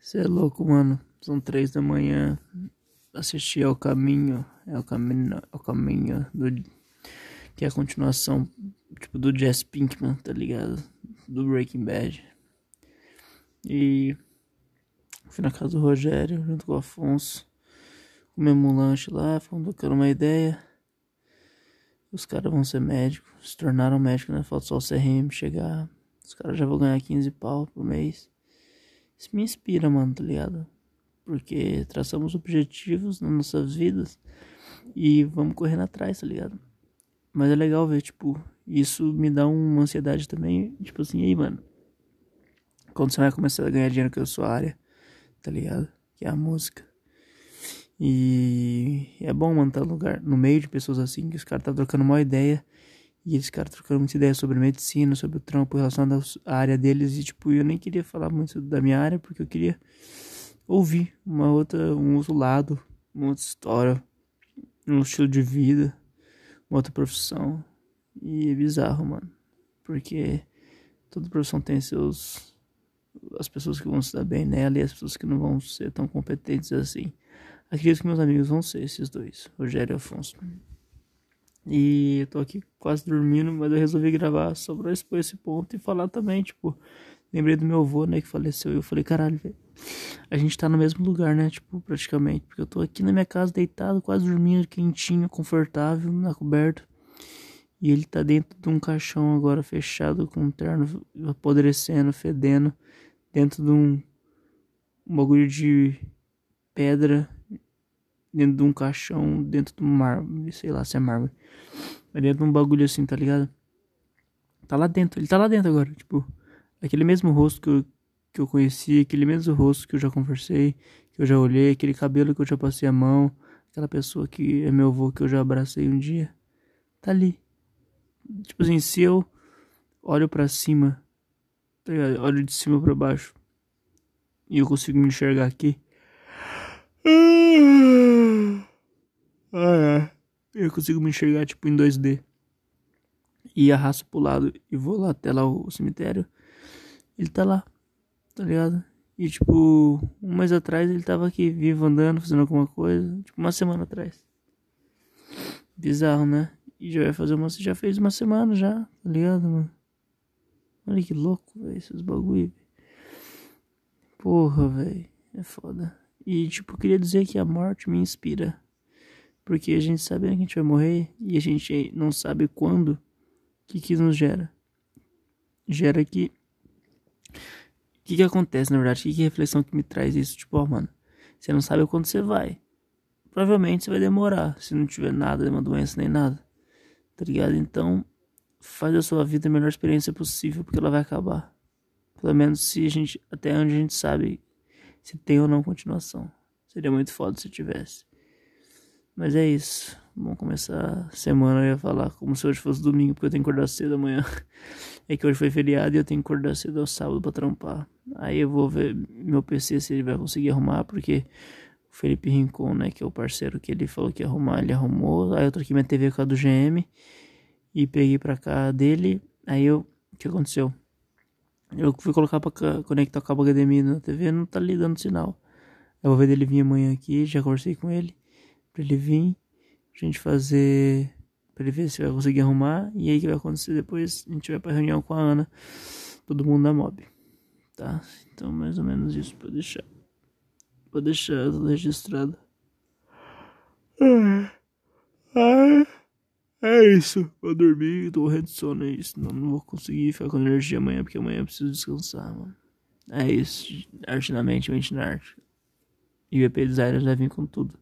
Você é louco, mano. São três da manhã. Assisti ao caminho. É o caminho. É o caminho do. Que é a continuação, tipo, do Jess Pinkman, tá ligado? Do Breaking Bad. E. Fui na casa do Rogério, junto com o Afonso. Comemos um lanche lá, fomos trocando uma ideia. Os caras vão ser médicos, se tornaram médicos, né? Falta só o CRM chegar. Os caras já vão ganhar 15 pau por mês. Isso me inspira, mano, tá ligado? Porque traçamos objetivos nas nossas vidas e vamos correndo atrás, tá ligado? Mas é legal ver, tipo, isso me dá uma ansiedade também, tipo assim, aí, mano. Quando você vai começar a ganhar dinheiro com a sua área, tá ligado? Que é a música. E é bom, mano, tá no lugar, no meio de pessoas assim, que os caras tá trocando uma ideia. E esses caras trocando muita ideia sobre medicina, sobre o trampo relacionado à área deles. E, tipo, eu nem queria falar muito da minha área, porque eu queria ouvir uma outra, um outro lado, uma outra história, um estilo de vida, uma outra profissão. E é bizarro, mano. Porque toda profissão tem seus. as pessoas que vão se dar bem nela e as pessoas que não vão ser tão competentes assim. Acredito que meus amigos vão ser esses dois, Rogério e Afonso. E eu tô aqui quase dormindo, mas eu resolvi gravar só pra expor esse ponto e falar também, tipo, lembrei do meu avô, né, que faleceu. E eu falei, caralho, velho, a gente tá no mesmo lugar, né, tipo, praticamente. Porque eu tô aqui na minha casa deitado, quase dormindo, quentinho, confortável, na coberta. E ele tá dentro de um caixão agora fechado, com um terno apodrecendo, fedendo, dentro de um, um bagulho de pedra dentro de um caixão, dentro de um mármore, sei lá se é mármore. Mas dentro de um bagulho assim, tá ligado? Tá lá dentro, ele tá lá dentro agora, tipo, aquele mesmo rosto que eu, que eu conheci, aquele mesmo rosto que eu já conversei, que eu já olhei, aquele cabelo que eu já passei a mão, aquela pessoa que é meu avô que eu já abracei um dia, tá ali. Tipo assim, se eu olho para cima, tá ligado? Olho de cima para baixo e eu consigo me enxergar aqui, ah, é. Eu consigo me enxergar tipo em 2D. E arrasto pro lado e vou lá até lá o cemitério. Ele tá lá, tá ligado? E tipo, um mês atrás ele tava aqui vivo andando, fazendo alguma coisa. Tipo, uma semana atrás. Bizarro, né? E já vai fazer uma. Já fez uma semana já, tá ligado, mano? Olha que louco, velho, esses bagulho. Porra, velho. É foda. E, tipo, queria dizer que a morte me inspira. Porque a gente sabe que a gente vai morrer e a gente não sabe quando. O que que nos gera? Gera que. O que que acontece, na verdade? Que, que reflexão que me traz isso? Tipo, ó, mano, você não sabe quando você vai. Provavelmente você vai demorar, se não tiver nada, uma doença nem nada. Tá ligado? Então, faz a sua vida a melhor experiência possível, porque ela vai acabar. Pelo menos se a gente, até onde a gente sabe se tem ou não continuação. Seria muito foda se tivesse. Mas é isso. Vamos começar a semana. Eu ia falar como se hoje fosse domingo, porque eu tenho que acordar cedo amanhã. É que hoje foi feriado e eu tenho que acordar cedo ao sábado pra trampar. Aí eu vou ver meu PC se ele vai conseguir arrumar, porque o Felipe Rincon, né, que é o parceiro que ele falou que ia arrumar, ele arrumou. Aí eu troquei minha TV com a do GM e peguei pra cá dele. Aí eu. O que aconteceu? Eu fui colocar pra conectar o cabo HDMI na TV, não tá ali dando sinal. Eu vou ver dele vir amanhã aqui, já conversei com ele. Pra ele vir, a gente fazer. Pra ele ver se vai conseguir arrumar. E aí o que vai acontecer depois? A gente vai pra reunião com a Ana, todo mundo da Mob. Tá? Então, mais ou menos isso pra deixar. Pra deixar tudo registrado. Ai. Ai. É isso, vou dormir, tô morrendo de sono, é isso. Não, não vou conseguir ficar com energia amanhã, porque amanhã eu preciso descansar, mano. É isso, arte na mente, mente na arte. E o EP Designer vai vir com tudo.